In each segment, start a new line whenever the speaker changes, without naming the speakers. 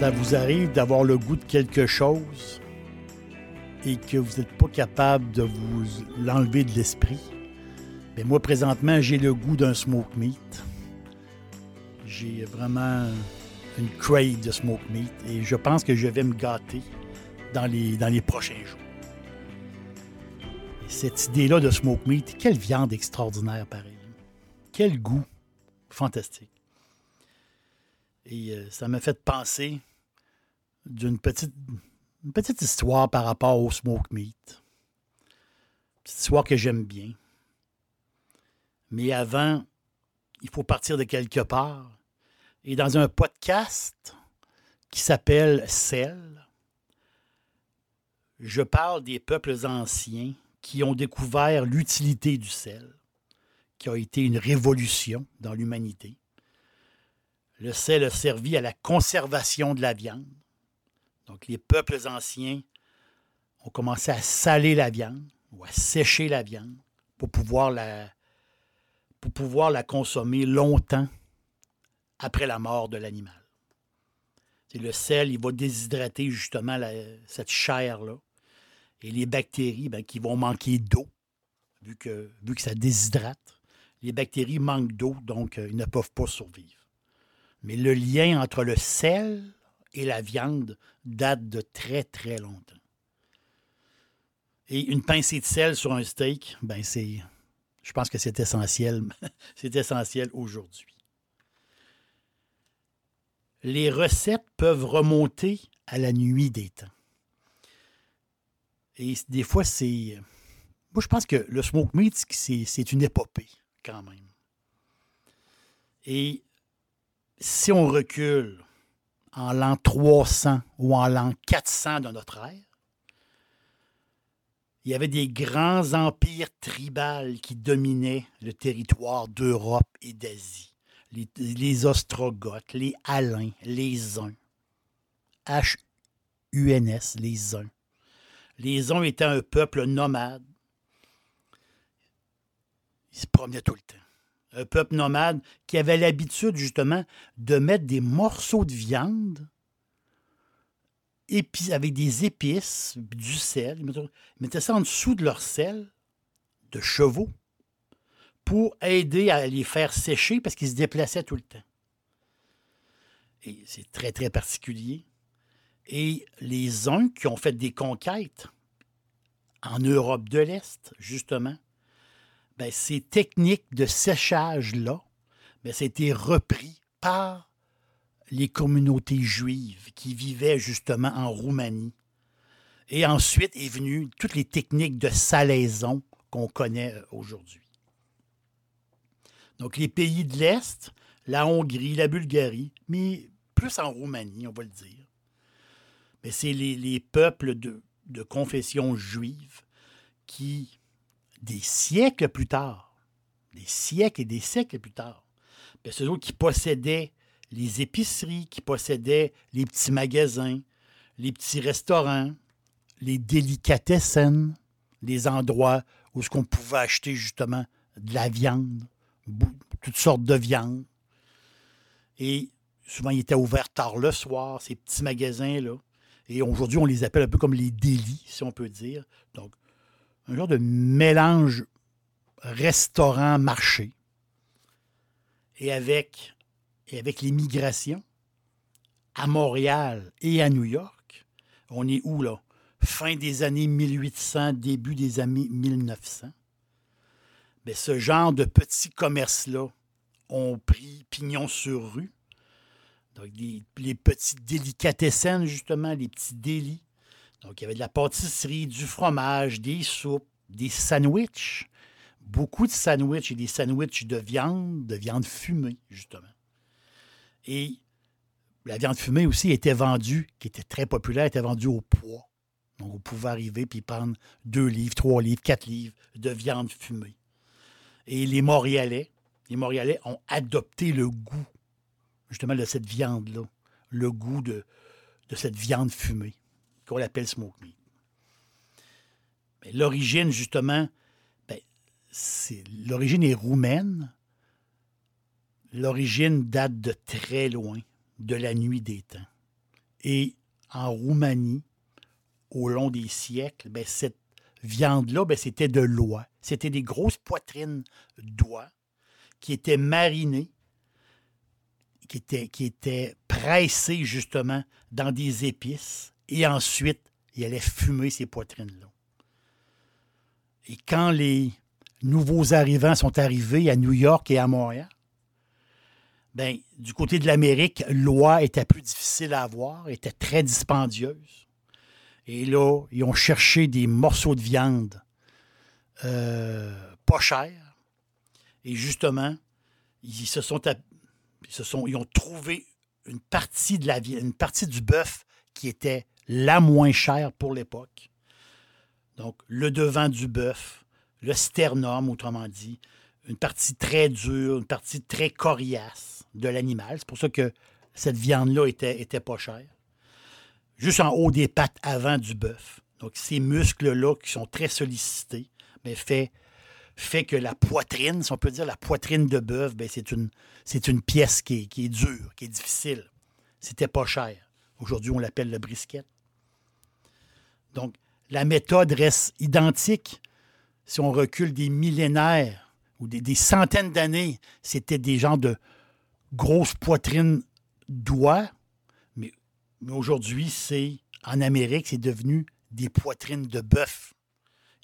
d'avoir le goût de quelque chose et que vous n'êtes pas capable de vous l'enlever de l'esprit, mais moi, présentement, j'ai le goût d'un smoke meat. J'ai vraiment une crave de smoke meat et je pense que je vais me gâter dans les, dans les prochains jours. cette idée-là de smoke meat, quelle viande extraordinaire pareil. Quel goût fantastique. Et euh, ça m'a fait penser d'une petite, histoire par rapport au smoke meat. Petite histoire que j'aime bien. Mais avant, il faut partir de quelque part. Et dans un podcast qui s'appelle Cell, je parle des peuples anciens qui ont découvert l'utilité du sel, qui a été une révolution dans l'humanité. Le sel a servi à la conservation de la viande, donc, les peuples anciens ont commencé à saler la viande ou à sécher la viande pour pouvoir la, consommer longtemps après la mort de l'animal. Le sel, il va déshydrater justement cette chair-là. Et les bactéries ben, qui vont manquer d'eau, vu que, vu que ça déshydrate, les bactéries manquent d'eau, donc euh, ils ne peuvent pas survivre. Mais le lien entre le sel et la viande date de très, très longtemps. Et une pincée de sel sur un steak, ben c'est. Je pense que c'est essentiel. c'est essentiel aujourd'hui. Les recettes peuvent remonter à la nuit des temps. Et des fois, c'est. Moi, je pense que le smoke meat, c'est une épopée, quand même. Et si on recule en l'an 300 ou en l'an 400 de notre ère. Il y avait des grands empires tribaux qui dominaient le territoire d'Europe et d'Asie. Les, Ostrogoths, les Alains, les Huns. H-U-N-S, les Huns. Les Huns étaient un peuple nomade. Ils se promenaient tout le temps peuple nomade qui avait l'habitude justement de mettre des morceaux de viande avec des épices, du sel. Ils mettaient ça en dessous de leur sel de chevaux pour aider à les faire sécher parce qu'ils se déplaçaient tout le temps. Et c'est très, très particulier. Et les uns qui ont fait des conquêtes en Europe de l'Est, justement, ben, ces techniques de séchage-là, ben, été repris par les communautés juives qui vivaient justement en Roumanie. Et ensuite est venue toutes les techniques de salaison qu'on connaît euh, aujourd'hui. Donc les pays de l'Est, la Hongrie, la Bulgarie, mais plus en Roumanie, on va le dire. Mais c'est les, peuples de confession juive qui des siècles plus tard, des siècles et des siècles plus tard, ben, ceux qui possédaient les épiceries, qui possédaient les petits magasins, les petits restaurants, les délicatessen, les endroits où ce qu'on pouvait acheter justement de la viande, toutes sortes de viande. Et souvent, ils étaient ouverts tard le soir, ces petits magasins-là. Et aujourd'hui, on les appelle un peu comme les délits, si on peut dire. Donc, un genre de mélange restaurant-marché. Et avec, et avec les migrations à Montréal et à New York, on est où là? Fin des années 1800, début des années 1900. Bien, ce genre de petits commerces-là ont pris pignon sur rue. Donc, les, petits délicatessens, justement, les petits délits. Donc, il y avait de la pâtisserie, du fromage, des soupes, des sandwichs. Beaucoup de sandwichs et des sandwichs de viande, de viande fumée, justement. Et la viande fumée aussi était vendue, qui était très populaire, était vendue au poids. Donc, on pouvait arriver puis prendre deux livres, trois livres, quatre livres de viande fumée. Et les Montréalais, les Montréalais ont adopté le goût, justement, de cette viande-là, le goût de, de cette viande fumée, qu'on appelle smoke meat. L'origine, justement, ben, l'origine est roumaine. L'origine date de très loin, de la nuit des temps. Et en Roumanie, au long des siècles, ben, cette viande-là, ben, c'était de l'oie. C'était des grosses poitrines d'oie qui étaient marinées, qui étaient pressées justement dans des épices. Et ensuite, il allait fumer ces poitrines-là. Et quand les nouveaux arrivants sont arrivés à New York et à Montréal, ben, du côté de l'Amérique, l'oie était plus difficile à avoir, était très dispendieuse. Et là, ils ont cherché des morceaux de viande euh, pas chers. Et justement, ils se sont, ils se sont, ils ont trouvé une partie de la une partie du bœuf qui était la moins chère pour l'époque. Donc, le devant du bœuf, le sternum, autrement dit, une partie très dure, une partie très coriace de l'animal. C'est pour ça que cette viande-là était, était pas chère juste en haut des pattes avant du bœuf. Donc, ces muscles-là qui sont très sollicités, mais fait, fait que la poitrine, si on peut dire la poitrine de bœuf, ben, c'est une, une pièce qui est, dure, qui est difficile. C'était pas cher. Aujourd'hui, on l'appelle le brisket. Donc, la méthode reste identique si on recule des millénaires ou des, centaines d'années. C'était des gens de grosses poitrines d'oie mais aujourd'hui, c'est en Amérique, c'est devenu des poitrines de bœuf.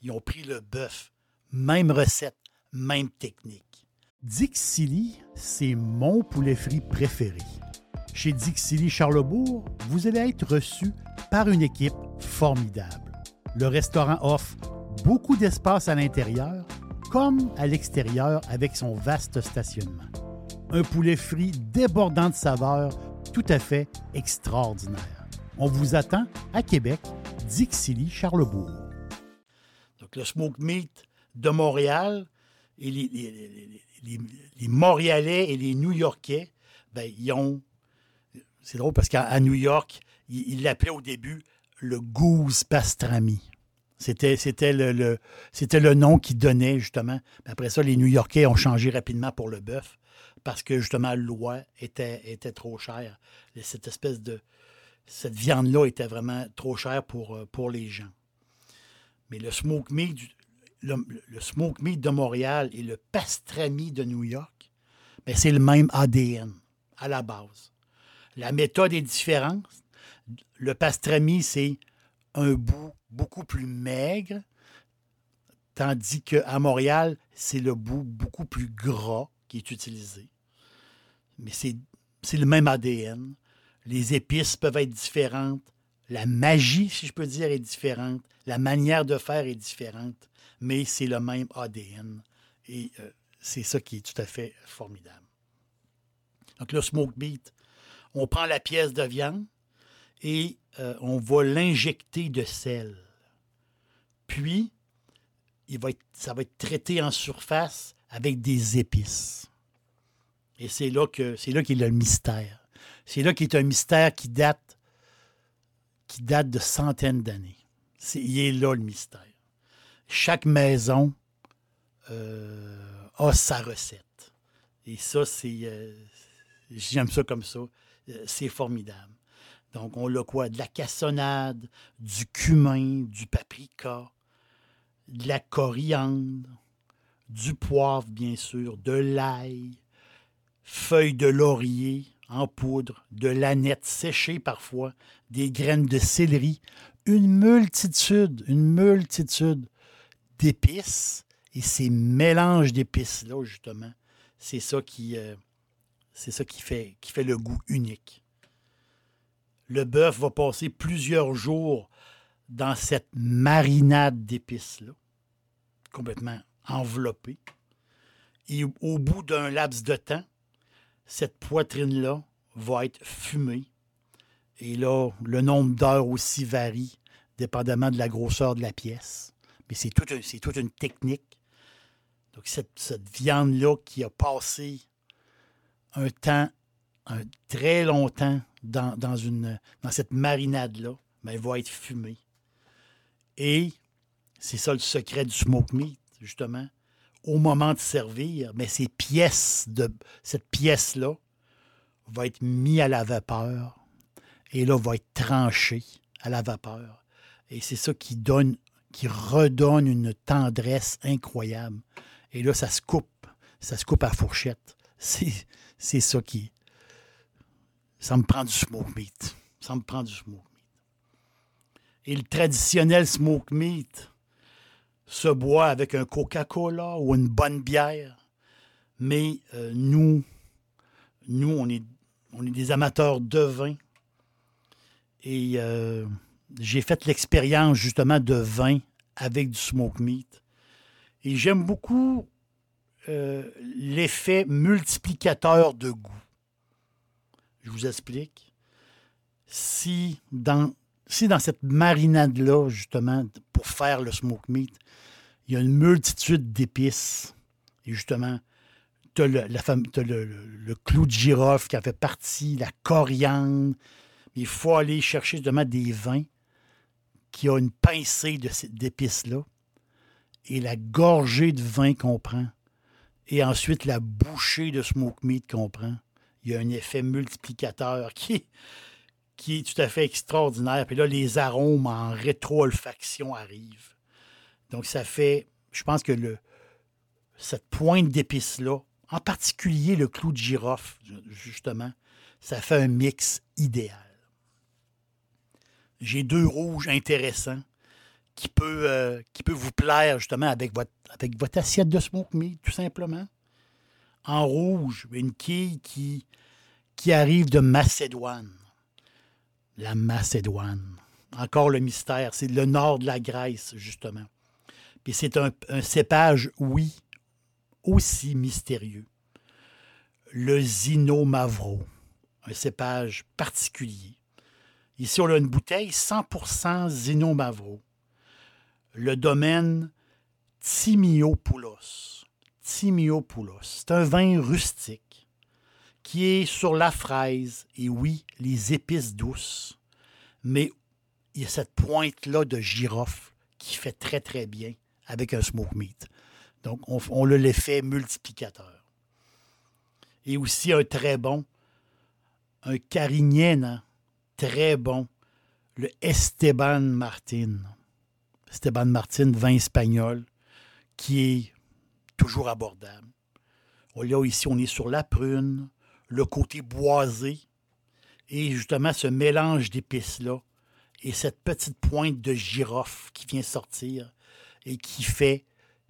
Ils ont pris le bœuf. Même recette, même technique. Dixili, c'est mon poulet frit préféré. Chez Dixili Charlebourg, vous allez être reçu par une équipe formidable. Le restaurant offre beaucoup d'espace à l'intérieur comme à l'extérieur avec son vaste stationnement. Un poulet frit débordant de saveurs tout à fait extraordinaire. On vous attend à Québec, Dixilly, Charlebourg. Donc, le Smoke Meat de Montréal et les, Montréalais et les New-Yorkais, ben, ils ont. C'est drôle parce qu'à New York, ils l'appelaient au début le Goose Pastrami. C'était, le, nom qu'ils donnaient, justement. Après ça, les New-Yorkais ont changé rapidement pour le bœuf parce que justement l'oie était, trop chère. Cette espèce de. Cette viande-là était vraiment trop chère pour, euh, les gens. Mais le smoke meat, le, meat de Montréal et le pastrami de New York, ben, c'est le même ADN à la base. La méthode est différente. Le pastrami, c'est un bout beaucoup plus maigre, tandis qu'à Montréal, c'est le bout beaucoup plus gras qui est utilisé. Mais c'est le même ADN. Les épices peuvent être différentes. La magie, si je peux dire, est différente. La manière de faire est différente. Mais c'est le même ADN. Et euh, c'est ça qui est tout à fait formidable. Donc le smoke on prend la pièce de viande et euh, on va l'injecter de sel. Puis, ça va être traité en surface avec des épices. Et c'est là que c'est qu'il y a le mystère. C'est là qui est un mystère qui date, qui date de centaines d'années. il est là le mystère. Chaque maison euh, a sa recette. Et ça, c'est. Euh, j'aime ça comme ça. Euh, c'est formidable. Donc, on a quoi? De la cassonade, du cumin, du paprika, de la coriandre, du poivre, bien sûr, de l'ail, feuilles de laurier en poudre, de l'aneth séchée parfois, des graines de céleri, une multitude, une multitude d'épices. Et ces mélanges d'épices-là, justement, c'est ça qui, euh, c'est ça qui fait, le goût unique. Le bœuf va passer plusieurs jours dans cette marinade d'épices-là, complètement enveloppée. Et au bout d'un laps de temps, cette poitrine-là va être fumée. Et là, le nombre d'heures aussi varie, dépendamment de la grosseur de la pièce. Mais c'est toute, une technique. Donc, cette, cette viande-là qui a passé un temps, un très longtemps dans, dans, une, dans cette marinade-là, ben, elle va être fumée. Et c'est ça le secret du smoke meat, justement. Au moment de servir, mais ces pièces de cette pièce-là va être mise à la vapeur et là va être tranchée à la vapeur. Et c'est ça qui donne, qui redonne une tendresse incroyable. Et là, ça se coupe. Ça se coupe à fourchette. C'est, ça qui. Ça me prend du smoke meat. Ça me prend du smoke meat. Et le traditionnel smoke meat se boit avec un Coca-Cola ou une bonne bière. Mais euh, nous, nous, on est, on est des amateurs de vin. Et euh, j'ai fait l'expérience justement de vin avec du smoke meat. Et j'aime beaucoup euh, l'effet multiplicateur de goût. Je vous explique. Si dans si dans cette marinade-là, justement, pour faire le smoke meat, il y a une multitude d'épices, et justement, tu as, le, le, clou de girofle qui en fait partie, la coriandre, il faut aller chercher justement des vins qui ont une pincée d'épices-là, et la gorgée de vin qu'on prend, et ensuite la bouchée de smoke meat qu'on prend. Il y a un effet multiplicateur qui, qui est tout à fait extraordinaire. Puis là, les arômes en rétro-olfaction arrivent. Donc, ça fait, je pense que le, cette pointe d'épices-là, en particulier le clou de girofle, justement, ça fait un mix idéal. J'ai deux rouges intéressants qui peut, euh, qui peut vous plaire justement avec votre, avec votre assiette de smoke meat, tout simplement. En rouge, une quille qui, qui arrive de Macédoine la Macédoine. Encore le mystère, c'est le nord de la Grèce, justement. Puis c'est un, cépage, oui, aussi mystérieux. Le Zino Mavro, un cépage particulier. Ici, on a une bouteille 100% Zino Mavro. Le domaine Timiopoulos. Timiopoulos. C'est un vin rustique qui est sur la fraise et oui, les épices douces, mais il y a cette pointe-là de girofle qui fait très, très bien avec un smoke meat. Donc, on, on a l'effet multiplicateur. Et aussi un très bon, un carignana très bon, le Esteban Martin. Esteban Martin, vin espagnol, qui est toujours abordable. On l'a ici, on est sur la prune, le côté boisé et justement ce mélange d'épices-là et cette petite pointe de girofle qui vient sortir et qui fait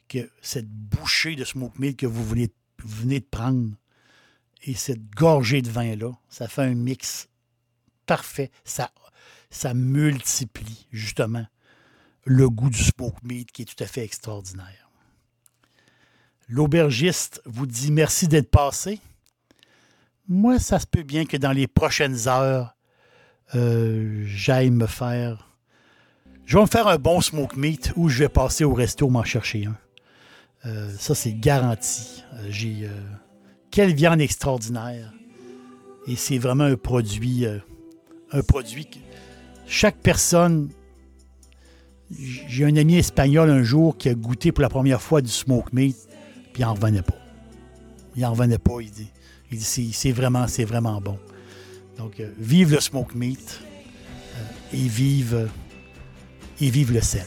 que cette bouchée de smoke meat que vous venez, venez de prendre et cette gorgée de vin-là, ça fait un mix parfait. Ça, ça multiplie justement le goût du smoke meat qui est tout à fait extraordinaire. L'aubergiste vous dit merci d'être passé moi, ça se peut bien que dans les prochaines heures, euh, j'aille me faire. Je vais me faire un bon smoke meat ou je vais passer au resto m'en chercher un. Euh, ça, c'est garanti. Euh, j'ai. quelle viande extraordinaire. Et c'est vraiment un produit, un produit que chaque personne. J'ai un ami espagnol un jour qui a goûté pour la première fois du smoke meat, puis il n'en revenait pas. Il n'en revenait pas, il dit. Il dit c'est vraiment, c'est vraiment bon. Donc, euh, vive le smoke meat euh, et vive, et vive le sel.